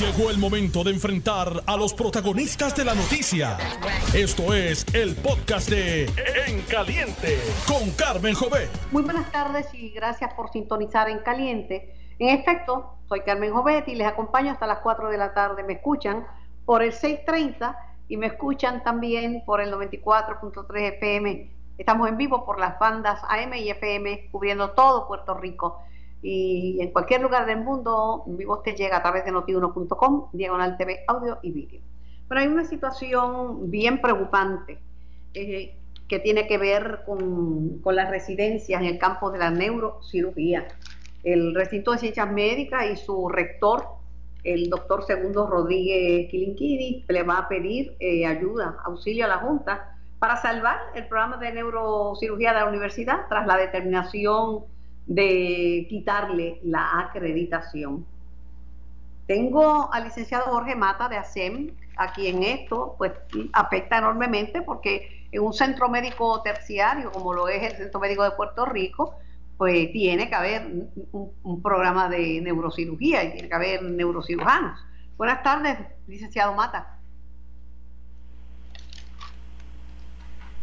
Llegó el momento de enfrentar a los protagonistas de la noticia. Esto es el podcast de En Caliente con Carmen Jové. Muy buenas tardes y gracias por sintonizar En Caliente. En efecto, soy Carmen Jovet y les acompaño hasta las 4 de la tarde. Me escuchan por el 630 y me escuchan también por el 94.3 FM. Estamos en vivo por las bandas AM y FM cubriendo todo Puerto Rico y en cualquier lugar del mundo, vivo usted llega a través de notiuno.com, diagonal TV, audio y vídeo. Pero hay una situación bien preocupante eh, que tiene que ver con, con, las residencias en el campo de la neurocirugía. El recinto de ciencias médicas y su rector, el doctor Segundo Rodríguez Quilinquini, le va a pedir eh, ayuda, auxilio a la Junta para salvar el programa de neurocirugía de la universidad tras la determinación de quitarle la acreditación. Tengo al licenciado Jorge Mata de ASEM, a quien esto pues afecta enormemente porque en un centro médico terciario como lo es el Centro Médico de Puerto Rico, pues tiene que haber un, programa de neurocirugía y tiene que haber neurocirujanos. Buenas tardes, licenciado Mata.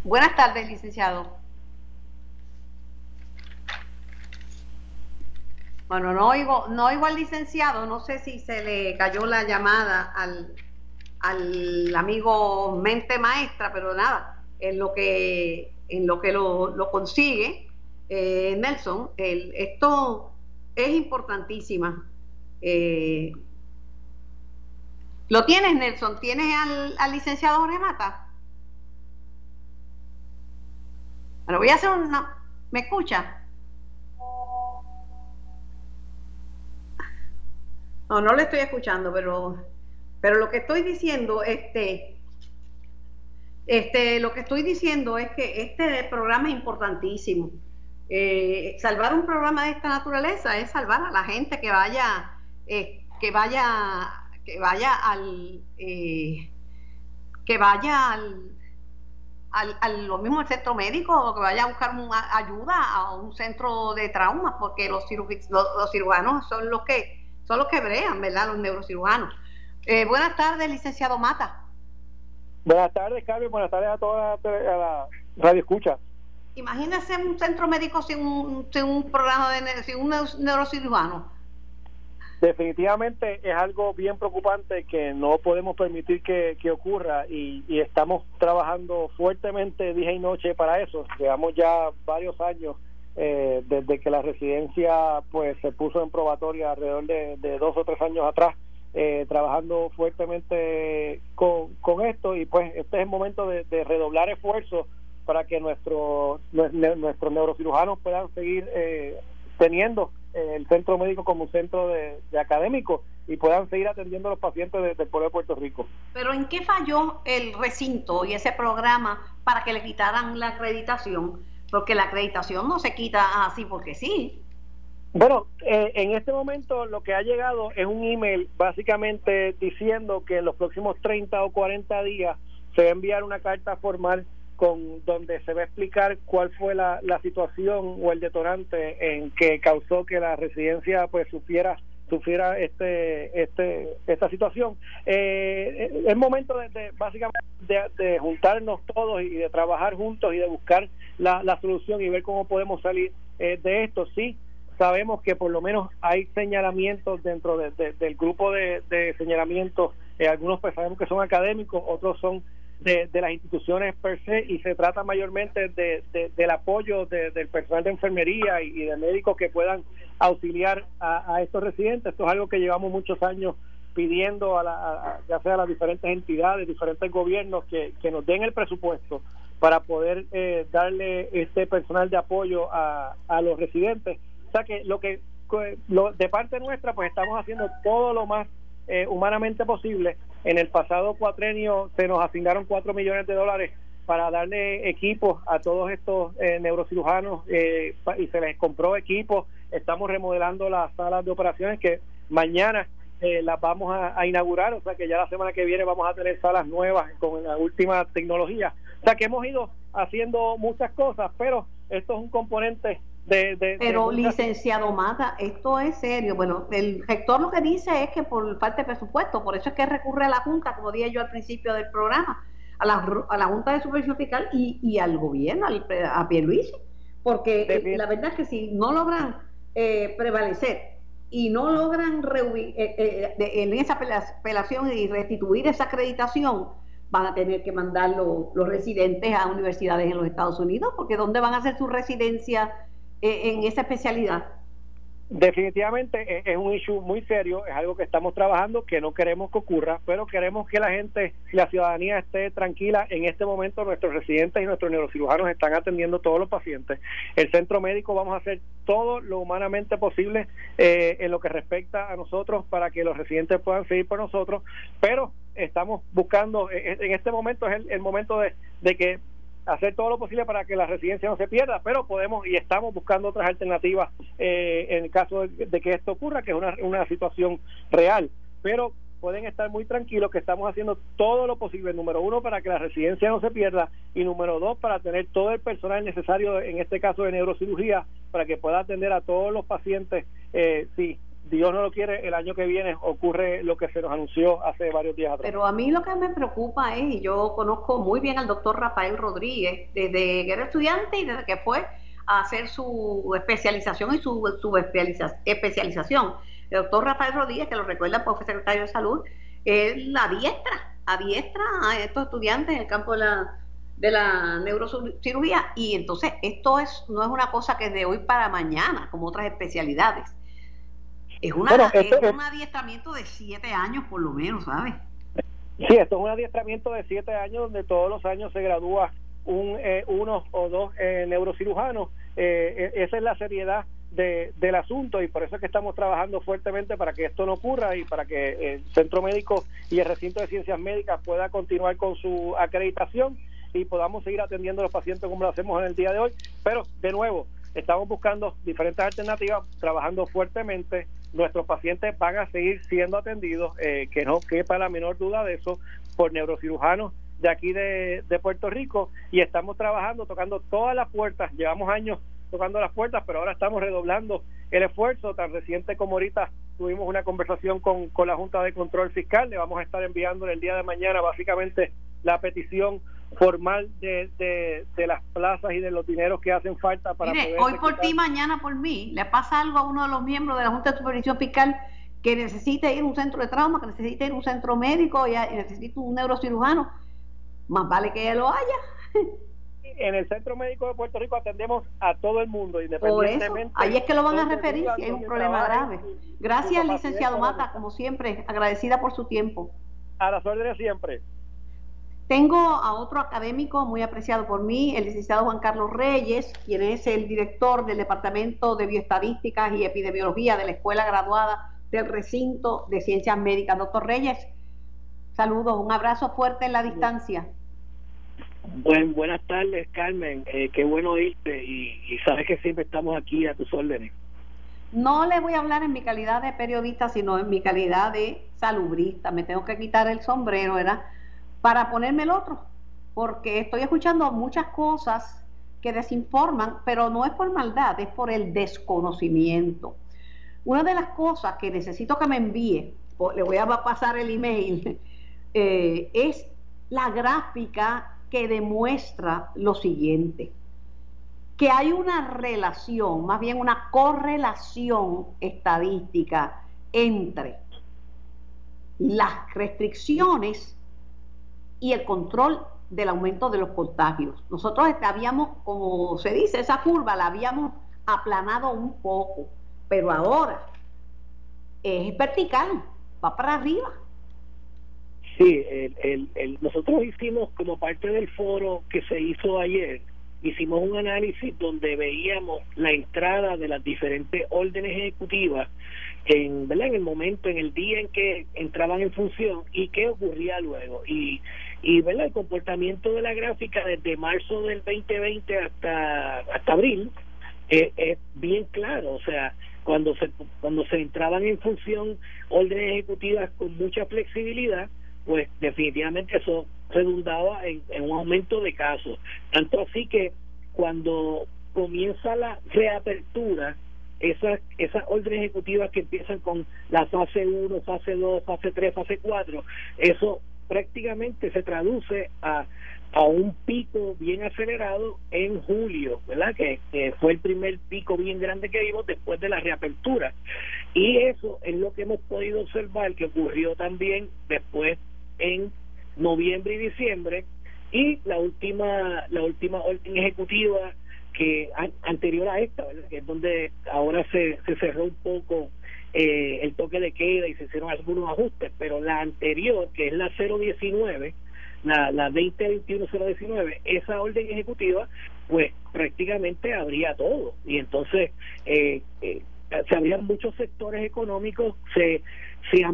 Buenas tardes, licenciado. Bueno, no oigo, no oigo al licenciado, no sé si se le cayó la llamada al, al amigo mente maestra, pero nada, en lo que, en lo, que lo, consigue eh, Nelson, el, esto es importantísima. Eh, ¿Lo tienes, Nelson? ¿Tienes al, al licenciado Jorge Mata? Bueno, voy a hacer una... ¿Me escucha? No, no le estoy escuchando, pero, pero lo que estoy diciendo, este, este, lo que estoy diciendo es que este programa es importantísimo. Eh, salvar un programa de esta naturaleza es salvar a la gente que vaya, eh, que vaya, que vaya al, eh, que vaya al, al, lo mismo al centro médico o que vaya a buscar ayuda a un centro de traumas, porque los, los cirujanos son los que son los que brean, ¿verdad? Los neurocirujanos. Eh, buenas tardes, licenciado Mata. Buenas tardes, Carmen. Buenas tardes a toda la, radio escucha. Imagínese un centro médico sin un, sin un programa de sin un neurocirujano. Definitivamente es algo bien preocupante que no podemos permitir que, ocurra y, y, estamos trabajando fuertemente día y noche para eso. Llevamos ya varios años eh, desde que la residencia pues se puso en probatoria alrededor de, dos o tres años atrás eh, trabajando fuertemente con, con, esto y pues este es el momento de, redoblar esfuerzos para que nuestros nuestros neurocirujanos puedan seguir eh, teniendo el centro médico como un centro de, académico y puedan seguir atendiendo a los pacientes del pueblo de Puerto Rico. Pero ¿en qué falló el recinto y ese programa para que le quitaran la acreditación? Porque la acreditación no se quita así porque sí. Bueno, eh, en este momento lo que ha llegado es un email básicamente diciendo que en los próximos 30 o 40 días se va a enviar una carta formal con donde se va a explicar cuál fue la, la situación o el detonante en que causó que la residencia pues sufriera sufriera este este esta situación. Eh, es momento de, básicamente de, juntarnos todos y de trabajar juntos y de buscar la, la solución y ver cómo podemos salir eh, de esto. Sí sabemos que por lo menos hay señalamientos dentro del grupo de, señalamientos. Eh, algunos pues sabemos que son académicos otros son de, las instituciones per se y se trata mayormente de, del apoyo del personal de enfermería y, de médicos que puedan auxiliar a, estos residentes. Esto es algo que llevamos muchos años pidiendo a, la, ya sea a las diferentes entidades, diferentes gobiernos que, que nos den el presupuesto para poder eh, darle este personal de apoyo a, a los residentes. O sea que lo que lo, de parte nuestra pues estamos haciendo todo lo más eh, humanamente posible. En el pasado cuatrenio se nos asignaron cuatro millones de dólares para darle equipos a todos estos eh, neurocirujanos eh, y se les compró equipos. Estamos remodelando las salas de operaciones que mañana las vamos a, inaugurar, o sea que ya la semana que viene vamos a tener salas nuevas con la última tecnología. O sea que hemos ido haciendo muchas cosas, pero esto es un componente de... Pero licenciado Mata, esto es serio. Bueno, el rector lo que dice es que por falta de presupuesto, por eso es que recurre a la Junta, como dije yo al principio del programa, a la, a la Junta de Supervisión Fiscal y, y al gobierno, al, a Pierluisi, porque la verdad es que si no logran eh, prevalecer y no logran eh, eh, en esa apelación y restituir esa acreditación, van a tener que mandar los residentes a universidades en los Estados Unidos, porque ¿dónde van a hacer su residencia en esa especialidad? Definitivamente e, es un issue muy serio, es algo que estamos trabajando, que no queremos que ocurra, pero queremos que la gente, la ciudadanía esté tranquila. En este momento nuestros residentes y nuestros neurocirujanos están atendiendo todos los pacientes. El centro médico vamos a hacer todo lo humanamente posible eh, en lo que respecta a nosotros para que los residentes puedan seguir por nosotros, pero estamos buscando, e, e, en este momento es el, momento de, de que hacer todo lo posible para que la residencia no se pierda, pero podemos y estamos buscando otras alternativas eh, en el caso de, que esto ocurra, que es una, una situación real. Pero pueden estar muy tranquilos que estamos haciendo todo lo posible, número uno, para que la residencia no se pierda y número dos, para tener todo el personal necesario, en este caso de neurocirugía, para que pueda atender a todos los pacientes eh, Dios no lo quiere, el año que viene ocurre lo que se nos anunció hace varios días atrás. Pero a mí lo que me preocupa es, y yo conozco muy bien al doctor Rafael Rodríguez, desde que era estudiante y desde que fue a hacer su especialización y su, especialización. El doctor Rafael Rodríguez, que lo recuerda, pues fue secretario de salud, es la diestra, adiestra a estos estudiantes en el campo de la, de la neurocirugía. Y entonces esto es no es una cosa que de hoy para mañana, como otras especialidades es, una, un adiestramiento de siete años por lo menos, ¿sabes? Sí, esto es un adiestramiento de siete años donde todos los años se gradúa un eh, uno o dos eh, neurocirujanos. Eh, e, esa es la seriedad de, del asunto y por eso es que estamos trabajando fuertemente para que esto no ocurra y para que el Centro Médico y el Recinto de Ciencias Médicas pueda continuar con su acreditación y podamos seguir atendiendo a los pacientes como lo hacemos en el día de hoy. Pero, de nuevo, estamos buscando diferentes alternativas, trabajando fuertemente. Nuestros pacientes van a seguir siendo atendidos, eh, que no quepa la menor duda de eso, por neurocirujanos de aquí de, de Puerto Rico y estamos trabajando, tocando todas las puertas. Llevamos años tocando las puertas, pero ahora estamos redoblando el esfuerzo. Tan reciente como ahorita tuvimos una conversación con, con la Junta de Control Fiscal, le vamos a estar enviando el día de mañana básicamente la petición formal de, de, las plazas y de los dineros que hacen falta para Mire, hoy por ti, mañana por mí. Le pasa algo a uno de los miembros de la Junta de Supervisión Fiscal que necesite ir a un centro de trauma, que necesite ir a un centro médico y, necesita un neurocirujano. Más vale que él lo haya. En el Centro Médico de Puerto Rico atendemos a todo el mundo, independientemente. ahí es que lo van a referir si es un problema grave. Gracias, licenciado Mata, como siempre, agradecida por su tiempo. A las órdenes siempre. Tengo a otro académico muy apreciado por mí, el licenciado Juan Carlos Reyes, quien es el director del Departamento de Bioestadísticas y Epidemiología de la Escuela Graduada del Recinto de Ciencias Médicas. Doctor Reyes, saludos, un abrazo fuerte en la distancia. Buen, buenas tardes, Carmen. Eh, qué bueno oírte y, y sabes que siempre estamos aquí a tus órdenes. No le voy a hablar en mi calidad de periodista, sino en mi calidad de salubrista. Me tengo que quitar el sombrero, ¿verdad? Para ponerme el otro, porque estoy escuchando muchas cosas que desinforman, pero no es por maldad, es por el desconocimiento. Una de las cosas que necesito que me envíe, le voy a pasar el email, eh, es la gráfica que demuestra lo siguiente, que hay una relación, más bien una correlación estadística entre las restricciones y el control del aumento de los contagios. Nosotros habíamos, como se dice, esa curva la habíamos aplanado un poco, pero ahora es vertical, va para arriba. Sí, nosotros hicimos como parte del foro que se hizo ayer, hicimos un análisis donde veíamos la entrada de las diferentes órdenes ejecutivas en, ¿verdad? en el momento, en el día en que entraban en función y qué ocurría luego. Y y ¿verdad? el comportamiento de la gráfica desde marzo del 2020 hasta hasta abril eh, es bien claro o sea cuando se cuando se entraban en función órdenes ejecutivas con mucha flexibilidad pues definitivamente eso redundaba en, un aumento de casos tanto así que cuando comienza la reapertura, esas, esas órdenes ejecutivas que empiezan con la fase 1, fase 2, fase 3, fase 4, eso prácticamente se traduce a, a un pico bien acelerado en julio, ¿verdad? Que, fue el primer pico bien grande que vimos después de la reapertura. Y eso es lo que hemos podido observar que ocurrió también después en noviembre y diciembre y la última la última orden ejecutiva que anterior a esta, que es donde ahora se, se cerró un poco eh, el toque de queda y se hicieron algunos ajustes, pero la anterior, que es la 019, la, la 2021-019, esa orden ejecutiva, pues prácticamente habría todo. Y entonces eh, eh, se habrían muchos sectores económicos, se, se,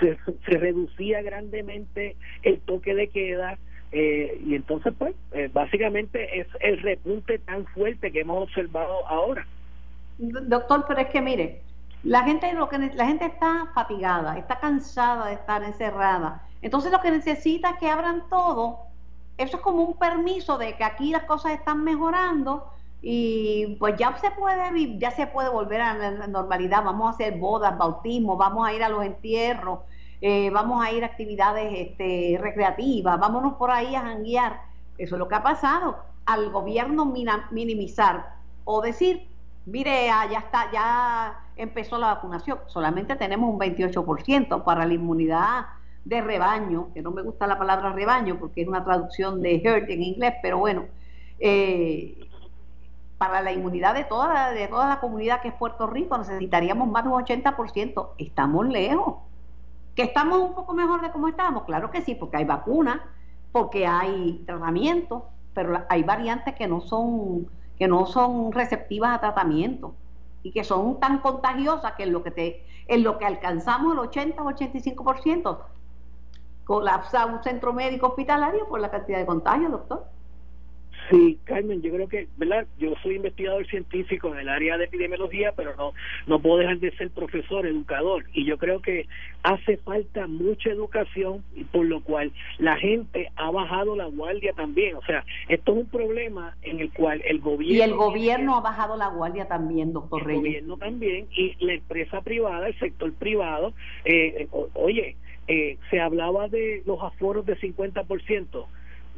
se, se reducía grandemente el toque de queda, eh, y entonces, pues, eh, básicamente es el repunte tan fuerte que hemos observado ahora. Doctor, pero es que mire, la gente lo que la gente está fatigada, está cansada de estar encerrada. Entonces lo que necesita es que abran todo. Eso es como un permiso de que aquí las cosas están mejorando y pues ya se puede ya se puede volver a la normalidad. Vamos a hacer bodas, bautismos, vamos a ir a los entierros eh, vamos a ir a actividades este, recreativas, vámonos por ahí a janguear. Eso es lo que ha pasado. Al gobierno minimizar o decir, mire, ah, ya está, ya empezó la vacunación, solamente tenemos un 28% para la inmunidad de rebaño, que no me gusta la palabra rebaño porque es una traducción de herd en inglés, pero bueno, eh, para la inmunidad de toda, de toda la comunidad que es Puerto Rico necesitaríamos más de un 80%. Estamos lejos. ¿Que estamos un poco mejor de cómo estábamos? Claro que sí, porque hay vacunas, porque hay tratamiento, pero hay variantes que no son que no son receptivas a tratamiento y que son tan contagiosas que en lo que te en lo que alcanzamos el 80 o 85% colapsa un centro médico hospitalario por la cantidad de contagios, doctor. Sí, Carmen, yo creo que, ¿verdad? Yo soy investigador científico en el área de epidemiología, pero no, no puedo dejar de ser profesor, educador, y yo creo que hace falta mucha educación, y por lo cual la gente ha bajado la guardia también. O sea, esto es un problema en el cual el gobierno... Y el gobierno ha bajado la guardia también, doctor Reyes. El gobierno también, y la empresa privada, el sector privado, eh, oye, eh, se hablaba de los aforos de 50%,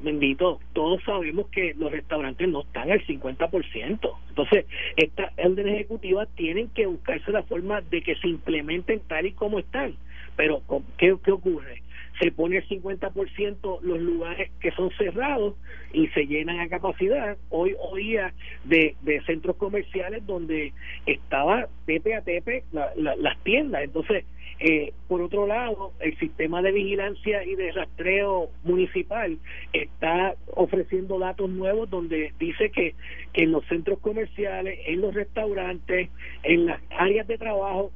bendito, todos sabemos que los restaurantes no están al 50%. Entonces, estas órdenes ejecutivas tienen que buscarse la forma de que se implementen tal y como están. Pero, ¿qué, qué ocurre? Se pone el 50% los lugares que son cerrados y se llenan a capacidad. Hoy oía de, de centros comerciales donde estaba tepe a tepe las tiendas. Entonces, eh, por otro lado, el sistema de vigilancia y de rastreo municipal está ofreciendo datos nuevos donde dice que, en los centros comerciales, en los restaurantes, en las áreas de trabajo,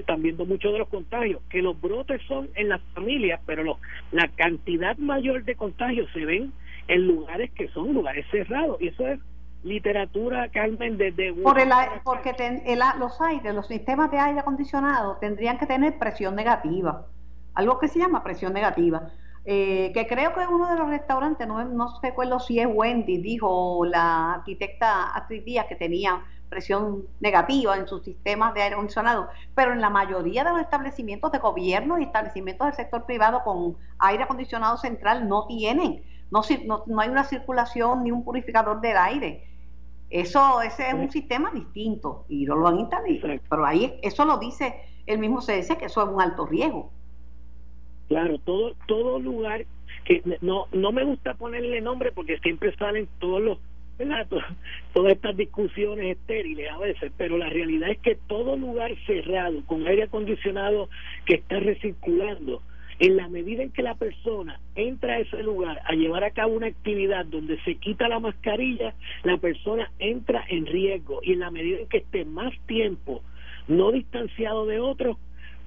están viendo muchos de los contagios, que los brotes son en las familias, pero la cantidad mayor de contagios se ven en lugares que son lugares cerrados. Y eso es literatura, Carmen, desde... El, porque los aires, los sistemas de aire acondicionado tendrían que tener presión negativa, algo que se llama presión negativa. Eh, que creo que uno de los restaurantes, no, no recuerdo si es Wendy, dijo la arquitecta Astrid Díaz que tenía presión negativa en sus sistemas de aire acondicionado, pero en la mayoría de los establecimientos de gobierno y establecimientos del sector privado con aire acondicionado central no tienen, no, no, no hay una circulación ni un purificador del aire. Eso ese es un sistema distinto y no lo han instalado. Pero ahí eso lo dice el mismo CDC que eso es un alto riesgo. Claro, todo todo lugar que no no me gusta ponerle nombre porque siempre salen todos los todas estas discusiones estériles a veces, pero la realidad es que todo lugar cerrado con aire acondicionado que está recirculando en la medida en que la persona entra a ese lugar a llevar a cabo una actividad donde se quita la mascarilla, la persona entra en riesgo. Y en la medida en que esté más tiempo no distanciado de otros,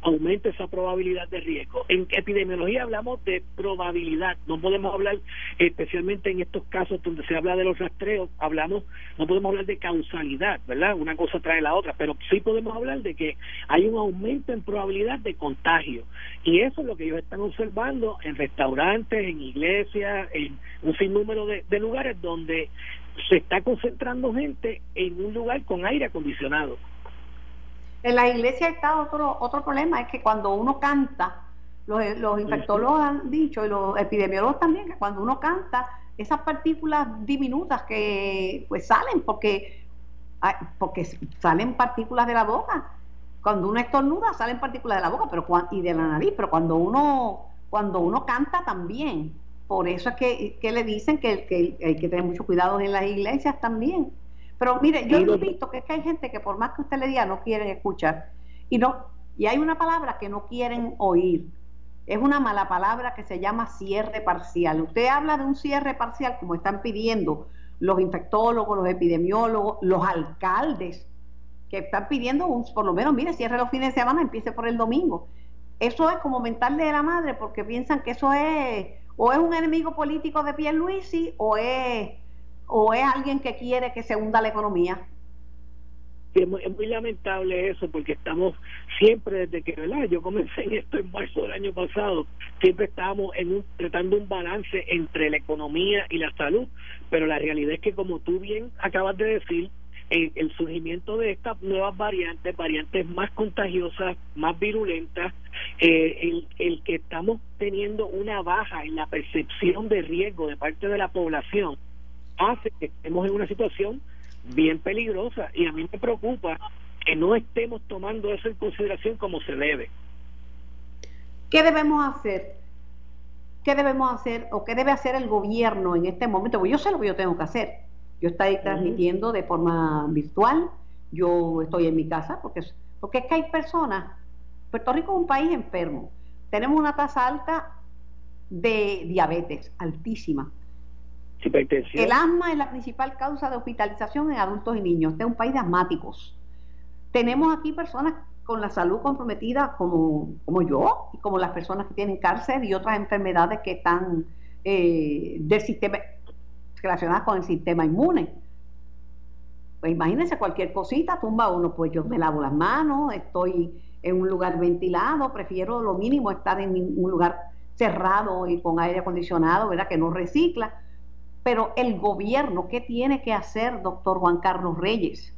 aumenta esa probabilidad de riesgo. En epidemiología hablamos de probabilidad, no podemos hablar, especialmente en estos casos donde se habla de los rastreos, hablamos, no podemos hablar de causalidad, ¿verdad? Una cosa trae la otra, pero sí podemos hablar de que hay un aumento en probabilidad de contagio. Y eso es lo que ellos están observando en restaurantes, en iglesias, en un sinnúmero de, de lugares donde se está concentrando gente en un lugar con aire acondicionado. En la iglesia está otro otro problema, es que cuando uno canta, los, los infectólogos han dicho, y los epidemiólogos también, que cuando uno canta, esas partículas diminutas que pues salen, porque, porque salen partículas de la boca. Cuando uno estornuda, salen partículas de la boca pero y de la nariz, pero cuando uno, cuando uno canta también. Por eso es que, que le dicen que, que hay que tener mucho cuidado en las iglesias también. Pero mire, yo he visto que es que hay gente que por más que usted le diga no quieren escuchar. Y no y hay una palabra que no quieren oír. Es una mala palabra que se llama cierre parcial. Usted habla de un cierre parcial como están pidiendo los infectólogos, los epidemiólogos, los alcaldes, que están pidiendo un, por lo menos, mire, cierre los fines de semana, empiece por el domingo. Eso es como mentarle de la madre porque piensan que eso es o es un enemigo político de Pierluisi o es o es alguien que quiere que se hunda la economía? es, muy, lamentable eso porque estamos siempre desde que ¿verdad? yo comencé en esto en marzo del año pasado siempre estábamos en un, tratando un balance entre la economía y la salud pero la realidad es que como tú bien acabas de decir el, el surgimiento de estas nuevas variantes variantes más contagiosas más virulentas eh, el que estamos teniendo una baja en la percepción de riesgo de parte de la población hace que estemos en una situación bien peligrosa y a mí me preocupa que no estemos tomando eso en consideración como se debe. ¿Qué debemos hacer? ¿Qué debemos hacer o qué debe hacer el gobierno en este momento? Porque yo sé lo que yo tengo que hacer. Yo estoy transmitiendo de forma virtual, yo estoy en mi casa, porque, porque es que hay personas, Puerto Rico es un país enfermo, tenemos una tasa alta de diabetes, altísima, el asma es la principal causa de hospitalización en adultos y niños. Este es un país de asmáticos. Tenemos aquí personas con la salud comprometida como, como yo y como las personas que tienen cáncer y otras enfermedades que están eh, del sistema relacionadas con el sistema inmune. Pues imagínense cualquier cosita, tumba uno, pues yo me lavo las manos, estoy en un lugar ventilado, prefiero lo mínimo estar en un lugar cerrado y con aire acondicionado, ¿verdad? Que no recicla pero el gobierno, ¿qué tiene que hacer, doctor Juan Carlos Reyes?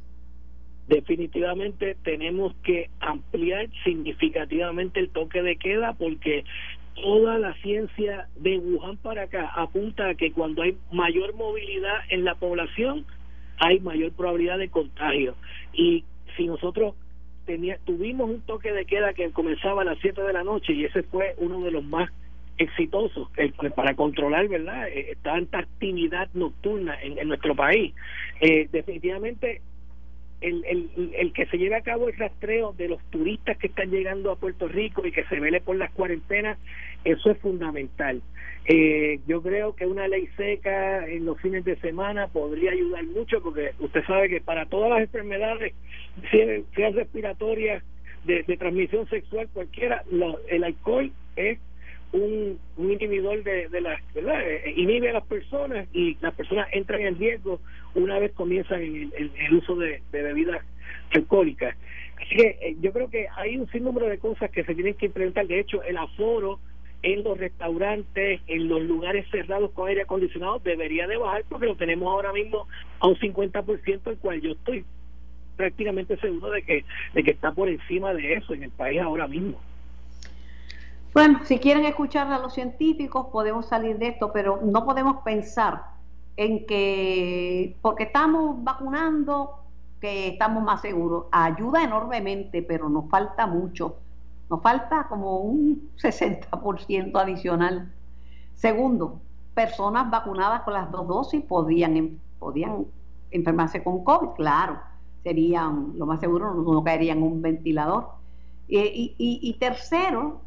Definitivamente tenemos que ampliar significativamente el toque de queda porque toda la ciencia de Wuhan para acá apunta a que cuando hay mayor movilidad en la población hay mayor probabilidad de contagio. Y si nosotros tenía, tuvimos un toque de queda que comenzaba a las 7 de la noche y ese fue uno de los más exitosos para controlar verdad eh, tanta actividad nocturna en, nuestro país eh, definitivamente el, el, el, que se lleve a cabo el rastreo de los turistas que están llegando a Puerto Rico y que se vele por las cuarentenas, eso es fundamental. Eh, yo creo que una ley seca en los fines de semana podría ayudar mucho porque usted sabe que para todas las enfermedades, sean respiratorias, de, de transmisión sexual, cualquiera, el alcohol es un, inhibidor de, de las, ¿verdad? Eh, inhibe a las personas y las personas entran en riesgo una vez comienzan el, el, uso de, bebidas alcohólicas. Así que eh, yo creo que hay un sinnúmero de cosas que se tienen que implementar. De hecho, el aforo en los restaurantes, en los lugares cerrados con aire acondicionado, debería de bajar porque lo tenemos ahora mismo a un 50%, el cual yo estoy prácticamente seguro de que, de que está por encima de eso en el país ahora mismo. Bueno, si quieren escuchar a los científicos, podemos salir de esto, pero no podemos pensar en que porque estamos vacunando, que estamos más seguros. Ayuda enormemente, pero nos falta mucho. Nos falta como un 60% adicional. Segundo, personas vacunadas con las dos dosis podían, podían enfermarse con COVID, claro. Serían, lo más seguro, no, caerían en un ventilador. Eh, y, y tercero,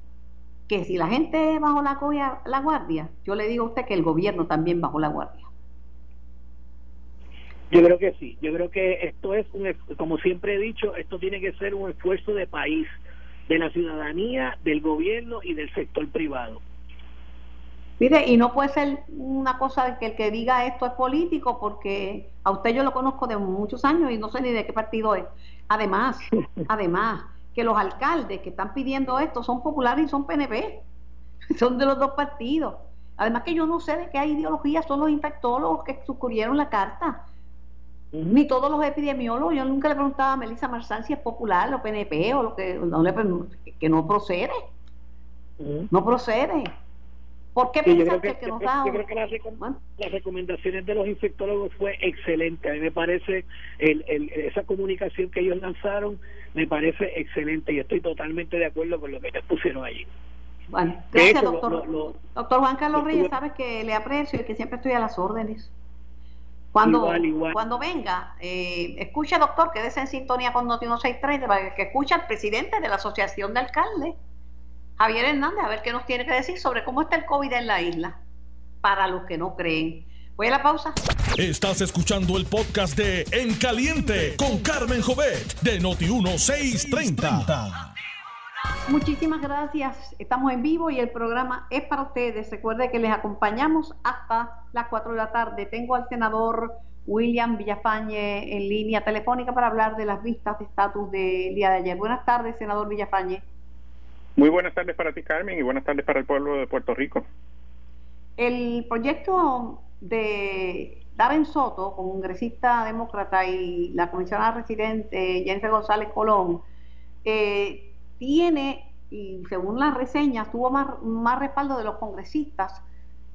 que si la gente bajó la, la guardia, yo le digo a usted que el gobierno también bajó la guardia. Yo creo que sí, yo creo que esto es, un, como siempre he dicho, esto tiene que ser un esfuerzo de país. de la ciudadanía, del gobierno y del sector privado. Mire, y no puede ser una cosa de que el que diga esto es político, porque a usted yo lo conozco de muchos años y no sé ni de qué partido es. Además, además, que los alcaldes que están pidiendo esto son populares y son PNP, son de los dos partidos. Además que yo no sé de qué ideología son los infectólogos que suscribieron la carta, ni todos los epidemiólogos. Yo nunca le preguntaba a Melissa Marzán si es popular o PNP o lo que no le, que no procede, no procede. ¿Por qué piensas que, que, nos da? Yo creo que las, recomendaciones de los infectólogos fue excelente. A mí me parece el, esa comunicación que ellos lanzaron me parece excelente y estoy totalmente de acuerdo con lo que ellos pusieron allí. Bueno, gracias, doctor. doctor Juan Carlos Reyes, sabes que le aprecio y que siempre estoy a las órdenes. Cuando, cuando venga, eh, escucha, doctor, quédese en sintonía con Noti 1630 para que escuche al presidente de la Asociación de Alcaldes Javier Hernández a ver qué nos tiene que decir sobre cómo está el COVID en la isla, para los que no creen. Voy a la pausa. Estás escuchando el podcast de En Caliente con Carmen Jovet de Noti1630. Muchísimas gracias. Estamos en vivo y el programa es para ustedes. Recuerde que les acompañamos hasta las 4 de la tarde. Tengo al senador William Villafañe en línea telefónica para hablar de las vistas de estatus del día de ayer. Buenas tardes, senador Villafañe. Muy buenas tardes para ti, Carmen, y buenas tardes para el pueblo de Puerto Rico. El proyecto de Darren Soto, congresista demócrata, y la comisionada residente Jennifer González Colón, eh, tiene, y según las reseñas, tuvo más, más respaldo de los congresistas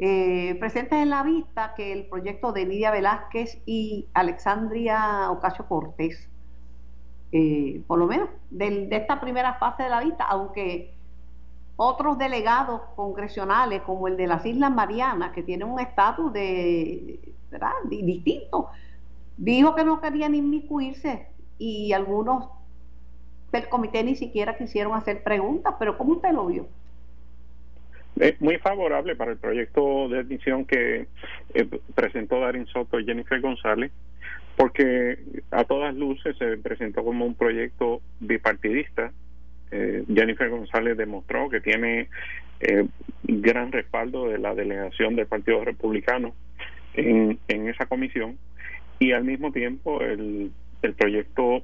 eh, presentes en la vista que el proyecto de Lidia Velázquez y Alexandria Ocasio Cortés. Eh, por lo menos de, esta primera fase de la vista, aunque otros delegados congresionales, como el de las Islas Marianas, que tiene un estatus de, distinto, dijo que no querían inmiscuirse y algunos del comité ni siquiera quisieron hacer preguntas, pero ¿cómo usted lo vio? Es muy favorable para el proyecto de admisión que eh, presentó Darín Soto y Jennifer González porque a todas luces se presentó como un proyecto bipartidista. Eh, Jennifer González demostró que tiene eh, gran respaldo de la delegación del Partido Republicano en, en esa comisión y al mismo tiempo el, el proyecto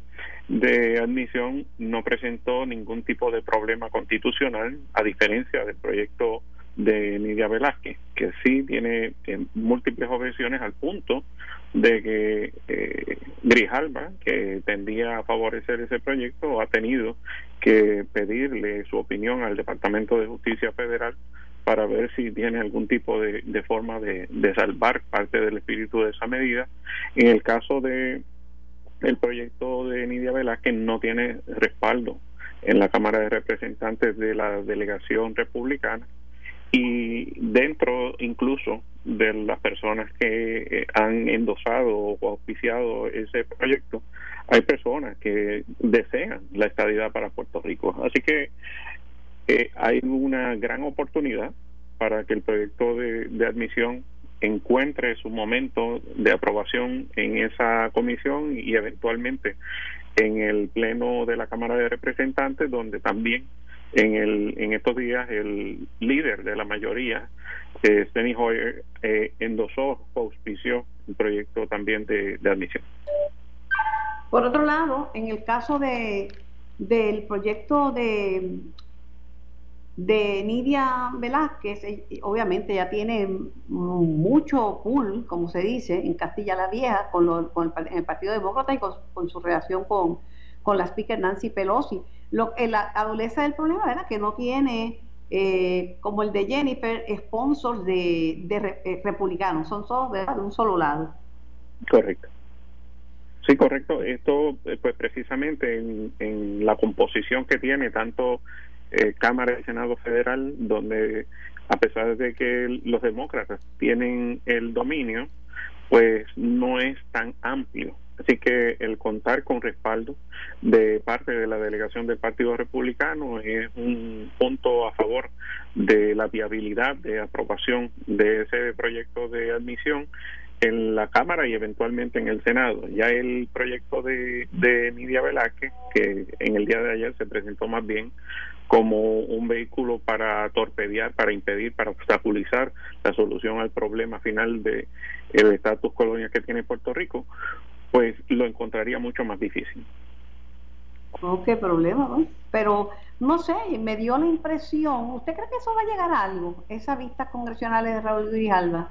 de admisión no presentó ningún tipo de problema constitucional a diferencia del proyecto de Nidia Velázquez, que sí tiene eh, múltiples objeciones al punto de que eh, Grijalba, que tendía a favorecer ese proyecto, ha tenido que pedirle su opinión al Departamento de Justicia Federal para ver si tiene algún tipo de, forma de, salvar parte del espíritu de esa medida. En el caso de el proyecto de Nidia Velázquez no tiene respaldo en la Cámara de Representantes de la delegación republicana y dentro incluso de las personas que eh, han endosado o auspiciado ese proyecto, hay personas que desean la estadidad para Puerto Rico. Así que eh, hay una gran oportunidad para que el proyecto de, de admisión encuentre su momento de aprobación en esa comisión y eventualmente en el pleno de la Cámara de Representantes, donde también en, el, en estos días el líder de la mayoría, eh, Steny Hoyer, eh, endosó o auspició el proyecto también de, admisión. Por otro lado, en el caso de del proyecto de de Nidia Velázquez, eh, obviamente ya tiene mucho pool, como se dice, en Castilla la Vieja, con, lo, con el, Partido Demócrata y con, con su relación con, con la speaker Nancy Pelosi. Lo, la adolescencia del problema era que no tiene, eh, como el de Jennifer, sponsors de, de eh, republicanos, son todos de un solo lado. Correcto. Sí, correcto. Esto, eh, pues precisamente en, en la composición que tiene tanto Cámara y Senado Federal, donde a pesar de que los demócratas tienen el dominio, pues no es tan amplio Así que el contar con respaldo de parte de la delegación del Partido Republicano es un punto a favor de la viabilidad de aprobación de ese proyecto de admisión en la Cámara y eventualmente en el Senado. Ya el proyecto de, de Nidia Velázquez, que en el día de ayer se presentó más bien como un vehículo para torpedear, para impedir, para obstaculizar la solución al problema final de el estatus colonial que tiene Puerto Rico, pues lo encontraría mucho más difícil. Oh, qué problema, ¿no? Pero no sé, me dio la impresión, ¿usted cree que eso va a llegar a algo, esa vista congresional de Raúl Grijalva?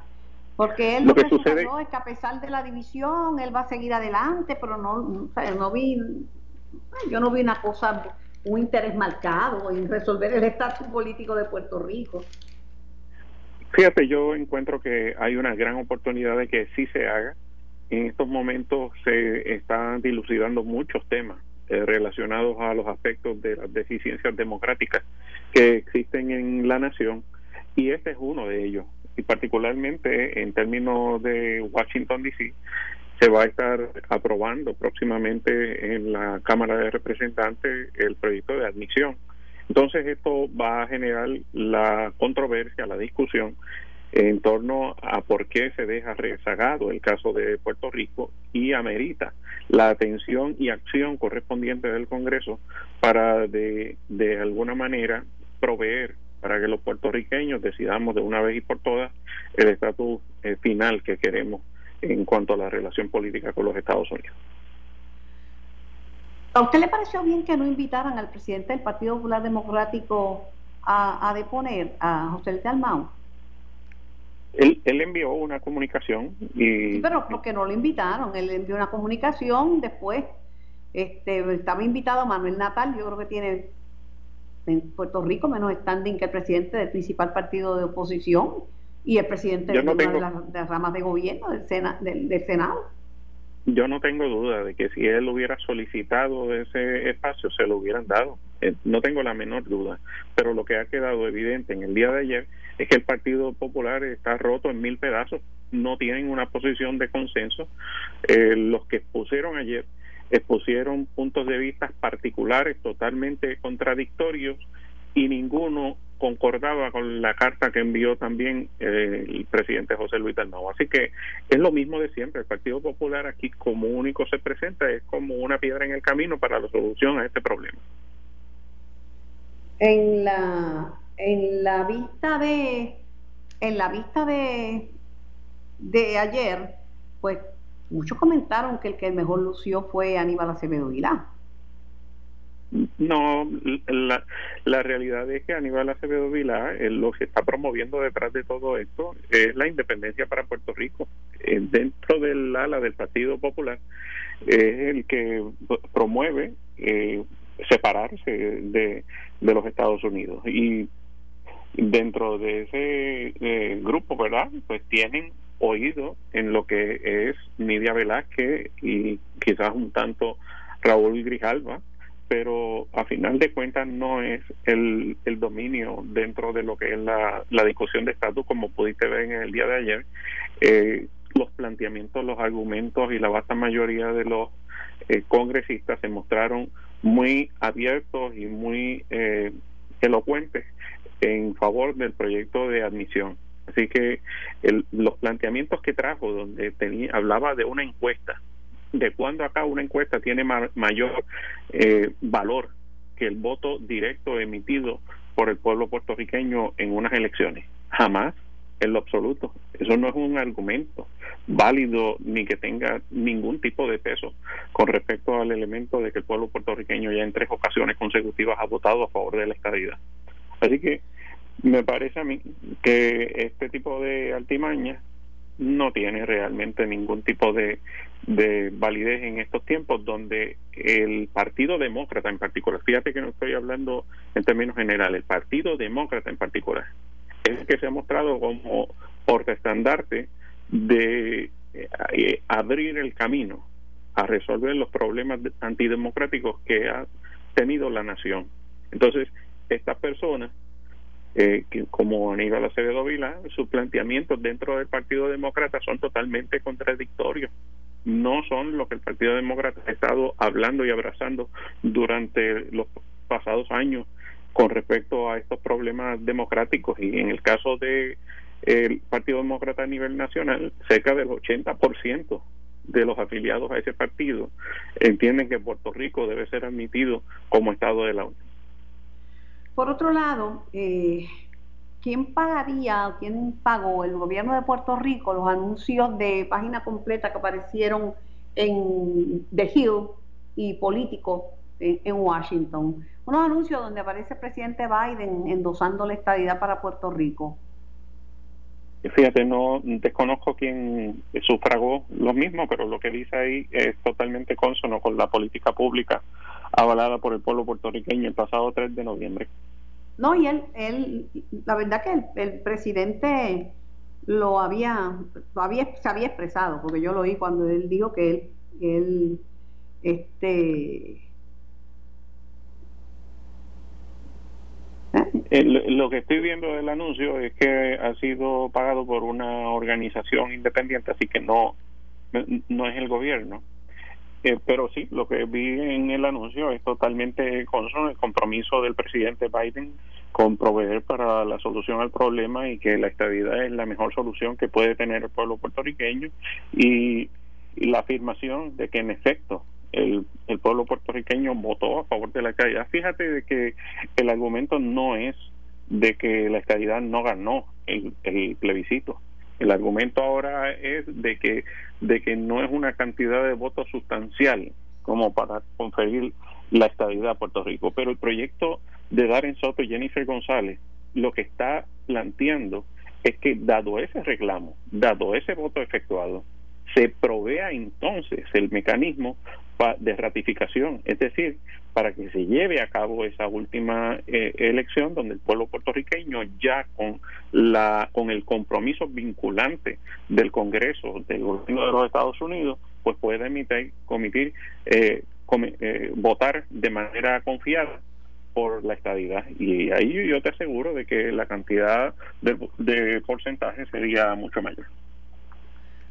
Porque él lo, que, sucede es que a pesar de la división, él va a seguir adelante, pero no, no vi, yo no vi una cosa, un interés marcado en resolver el estatus político de Puerto Rico. Fíjate, yo encuentro que hay una gran oportunidad de que sí se haga. En estos momentos se están dilucidando muchos temas eh, relacionados a los aspectos de las deficiencias democráticas que existen en la nación y este es uno de ellos y particularmente en términos de Washington DC se va a estar aprobando próximamente en la Cámara de Representantes el proyecto de admisión. Entonces esto va a generar la controversia, la discusión en torno a por qué se deja rezagado el caso de Puerto Rico y amerita la atención y acción correspondiente del Congreso para de, alguna manera proveer para que los puertorriqueños decidamos de una vez y por todas el estatus eh, final que queremos en cuanto a la relación política con los Estados Unidos. ¿A usted le pareció bien que no invitaran al presidente del Partido Popular Democrático a, deponer a José Almao? Él, él envió una comunicación y... Sí, pero porque no lo invitaron, él envió una comunicación después, este, estaba invitado Manuel Natal, yo creo que tiene en Puerto Rico menos standing que el presidente del principal partido de oposición y el presidente de una de, las, ramas de gobierno del, del, Senado. Yo no tengo duda de que si él hubiera solicitado ese espacio, se lo hubieran dado. Eh, no tengo la menor duda. Pero lo que ha quedado evidente en el día de ayer es que el Partido Popular está roto en mil pedazos, no tienen una posición de consenso. Eh, los que pusieron ayer expusieron puntos de vista particulares totalmente contradictorios y ninguno concordaba con la carta que envió también eh, el presidente José Luis Dalmau. Así que es lo mismo de siempre. El Partido Popular aquí como único se presenta es como una piedra en el camino para la solución a este problema. En la en la vista de en la vista de de ayer, pues muchos comentaron que el que mejor lució fue Aníbal Acevedo Vilá. No, la, la realidad es que Aníbal Acevedo Vilá, lo que está promoviendo detrás de todo esto es la independencia para Puerto Rico. Eh, dentro del ala del Partido Popular es el que promueve eh, separarse de, de los Estados Unidos. Y dentro de ese grupo, ¿verdad? Pues tienen oído en lo que es Nidia Velázquez y quizás un tanto Raúl Grijalva, pero a final de cuentas no es el, el dominio dentro de lo que es la, la discusión de estatus, como pudiste ver en el día de ayer. Eh, los planteamientos, los argumentos y la vasta mayoría de los eh, congresistas se mostraron muy abiertos y muy eh, elocuentes en favor del proyecto de admisión. Así que los planteamientos que trajo, donde tenía, hablaba de una encuesta, de cuándo acá una encuesta tiene mayor eh, valor que el voto directo emitido por el pueblo puertorriqueño en unas elecciones. Jamás, en lo absoluto. Eso no es un argumento válido ni que tenga ningún tipo de peso con respecto al elemento de que el pueblo puertorriqueño ya en tres ocasiones consecutivas ha votado a favor de la estadidad. Así que me parece a mí que este tipo de altimaña no tiene realmente ningún tipo de, de validez en estos tiempos donde el Partido Demócrata en particular, fíjate que no estoy hablando en términos generales, el Partido Demócrata en particular, es que se ha mostrado como portaestandarte de eh, abrir el camino a resolver los problemas antidemocráticos que ha tenido la nación. Entonces, estas personas eh, como Aníbal Acevedo Vila, sus planteamientos dentro del Partido Demócrata son totalmente contradictorios. No son lo que el Partido Demócrata ha estado hablando y abrazando durante los pasados años con respecto a estos problemas democráticos. Y en el caso de el Partido Demócrata a nivel nacional, cerca del 80% de los afiliados a ese partido entienden que Puerto Rico debe ser admitido como Estado de la Unión. Por otro lado, eh, ¿quién pagaría, quién pagó el gobierno de Puerto Rico los anuncios de página completa que aparecieron en The Hill y político en, Washington? Unos anuncios donde aparece el presidente Biden endosando la estadidad para Puerto Rico. Fíjate, no desconozco quién sufragó lo mismo, pero lo que dice ahí es totalmente consono con la política pública avalada por el pueblo puertorriqueño el pasado 3 de noviembre. No, y él, él la verdad que el, presidente lo había, lo había, se había expresado, porque yo lo oí cuando él dijo que él, él este, lo que estoy viendo del anuncio es que ha sido pagado por una organización independiente, así que no, no es el gobierno. Eh, pero sí, lo que vi en el anuncio es totalmente el compromiso del presidente Biden con proveer para la solución al problema y que la estabilidad es la mejor solución que puede tener el pueblo puertorriqueño y, la afirmación de que en efecto el, pueblo puertorriqueño votó a favor de la estabilidad. Fíjate de que el argumento no es de que la estabilidad no ganó el, el plebiscito el argumento ahora es de que de que no es una cantidad de votos sustancial como para conferir la estabilidad a Puerto Rico, pero el proyecto de Darren Soto y Jennifer González lo que está planteando es que dado ese reclamo, dado ese voto efectuado, se provea entonces el mecanismo de ratificación, es decir, para que se lleve a cabo esa última eh, elección donde el pueblo puertorriqueño ya con la con el compromiso vinculante del Congreso del gobierno de los Estados Unidos pues puede emitir comitir eh, eh, votar de manera confiada por la estadidad y ahí yo te aseguro de que la cantidad de, de porcentaje sería mucho mayor.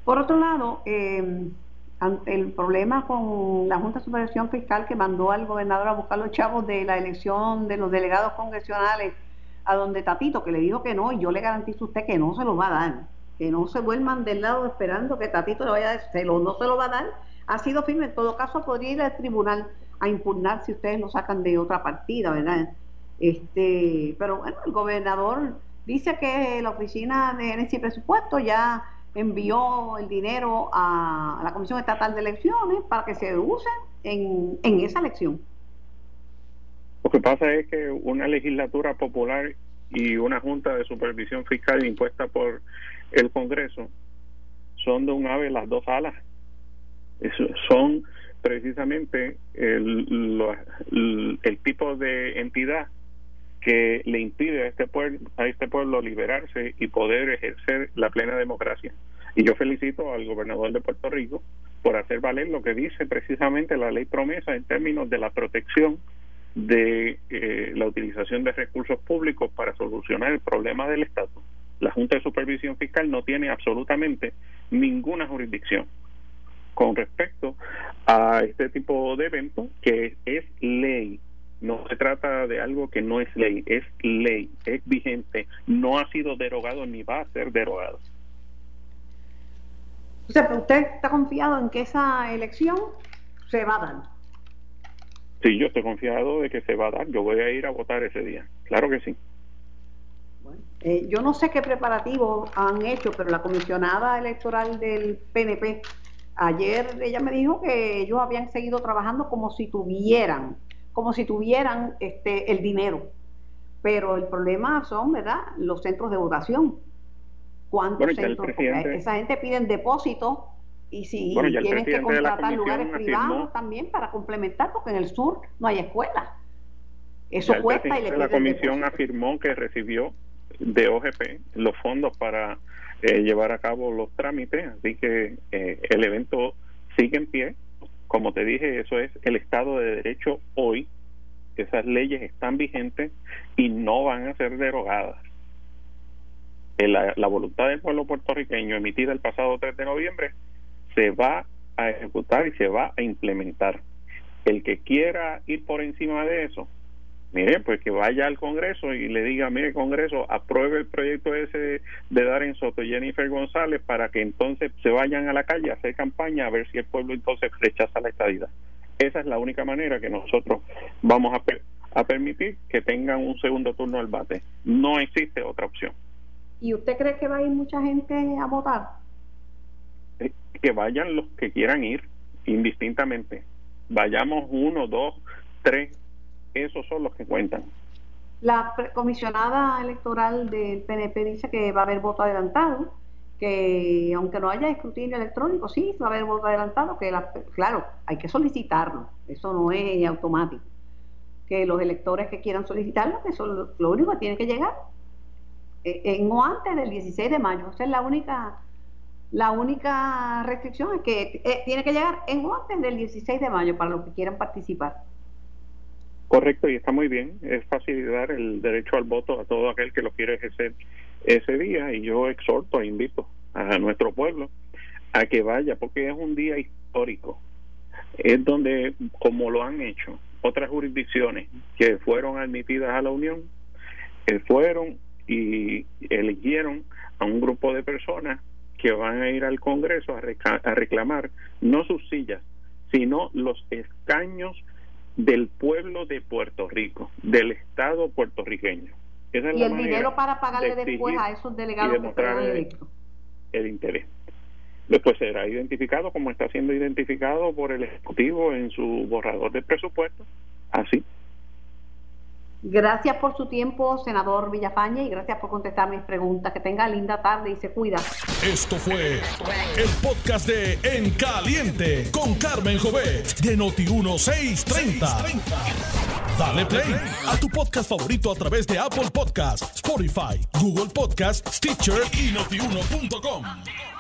Por otro lado, eh, el problema con la Junta de Supervisión Fiscal que mandó al gobernador a buscar los chavos de la elección de los delegados congresionales a donde Tatito, que le dijo que no, y yo le garantizo a usted que no se lo va a dar, que no se vuelvan del lado esperando que Tatito le vaya a decir, no se lo va a dar, ha sido firme, en todo caso podría ir al tribunal a impugnar si ustedes lo sacan de otra partida, ¿verdad? Este, pero bueno, el gobernador dice que la oficina de gerencia y presupuesto ya envió el dinero a la Comisión Estatal de Elecciones para que se use en, en esa elección. Lo que pasa es que una legislatura popular y una junta de supervisión fiscal impuesta por el Congreso son de un ave las dos alas. son precisamente el, el tipo de entidad que le impide a este pueblo a este pueblo liberarse y poder ejercer la plena democracia. Y yo felicito al gobernador de Puerto Rico por hacer valer lo que dice precisamente la ley promesa en términos de la protección de eh, la utilización de recursos públicos para solucionar el problema del Estado. La Junta de Supervisión Fiscal no tiene absolutamente ninguna jurisdicción con respecto a este tipo de eventos que es ley no se trata de algo que no es ley, es ley, es vigente, no ha sido derogado ni va a ser derogado. O sea, usted está confiado en que esa elección se va a dar. Sí, yo estoy confiado de que se va a dar. Yo voy a ir a votar ese día. Claro que sí. Bueno, eh, yo no sé qué preparativos han hecho, pero la comisionada electoral del PNP, ayer ella me dijo que ellos habían seguido trabajando como si tuvieran como si tuvieran este, el dinero. Pero el problema son, ¿verdad?, los centros de votación. ¿Cuántos centros? esa gente pide depósito y si tienen que contratar lugares privados también para complementar, porque en el sur no hay escuela. Eso cuesta y le La comisión afirmó que recibió de OGP los fondos para eh, llevar a cabo los trámites, así que eh, el evento sigue en pie como te dije, eso es el Estado de Derecho hoy. Esas leyes están vigentes y no van a ser derogadas. La, la voluntad del pueblo puertorriqueño emitida el pasado 3 de noviembre se va a ejecutar y se va a implementar. El que quiera ir por encima de eso, mire, pues que vaya al Congreso y le diga, mire, Congreso, apruebe el proyecto ese de Darren Soto y Jennifer González para que entonces se vayan a la calle a hacer campaña a ver si el pueblo entonces rechaza la estadidad. Esa es la única manera que nosotros vamos a, a permitir que tengan un segundo turno al bate. No existe otra opción. ¿Y usted cree que va a ir mucha gente a votar? Eh, que vayan los que quieran ir, indistintamente. Vayamos uno, dos, tres, esos son los que cuentan. La comisionada electoral del PNP dice que va a haber voto adelantado, que aunque no haya escrutinio electrónico, sí va a haber voto adelantado, que claro, hay que solicitarlo, eso no es automático. Que los electores que quieran solicitarlo, que eso lo, único que tiene que llegar eh, en o antes del 16 de mayo. Esa es la única la única restricción es que eh, tiene que llegar en o antes del 16 de mayo para los que quieran participar. Correcto, y está muy bien. Es facilitar el derecho al voto a todo aquel que lo quiere ejercer ese día. Y yo exhorto e invito a nuestro pueblo a que vaya, porque es un día histórico. Es donde, como lo han hecho otras jurisdicciones que fueron admitidas a la Unión, que fueron y eligieron a un grupo de personas que van a ir al Congreso a reclamar no sus sillas, sino los escaños del pueblo de Puerto Rico, del Estado puertorriqueño. y el dinero para pagarle después a esos delegados que electos. El interés. Después será identificado como está siendo identificado por el Ejecutivo en su borrador de presupuesto. Así. Gracias por su tiempo, senador Villafaña, y gracias por contestar mis preguntas. Que tenga linda tarde y se cuida. Esto fue el podcast de En Caliente con Carmen Jovet de Noti1630. Dale play a tu podcast favorito a través de Apple Podcasts, Spotify, Google Podcasts, Stitcher y notiuno.com.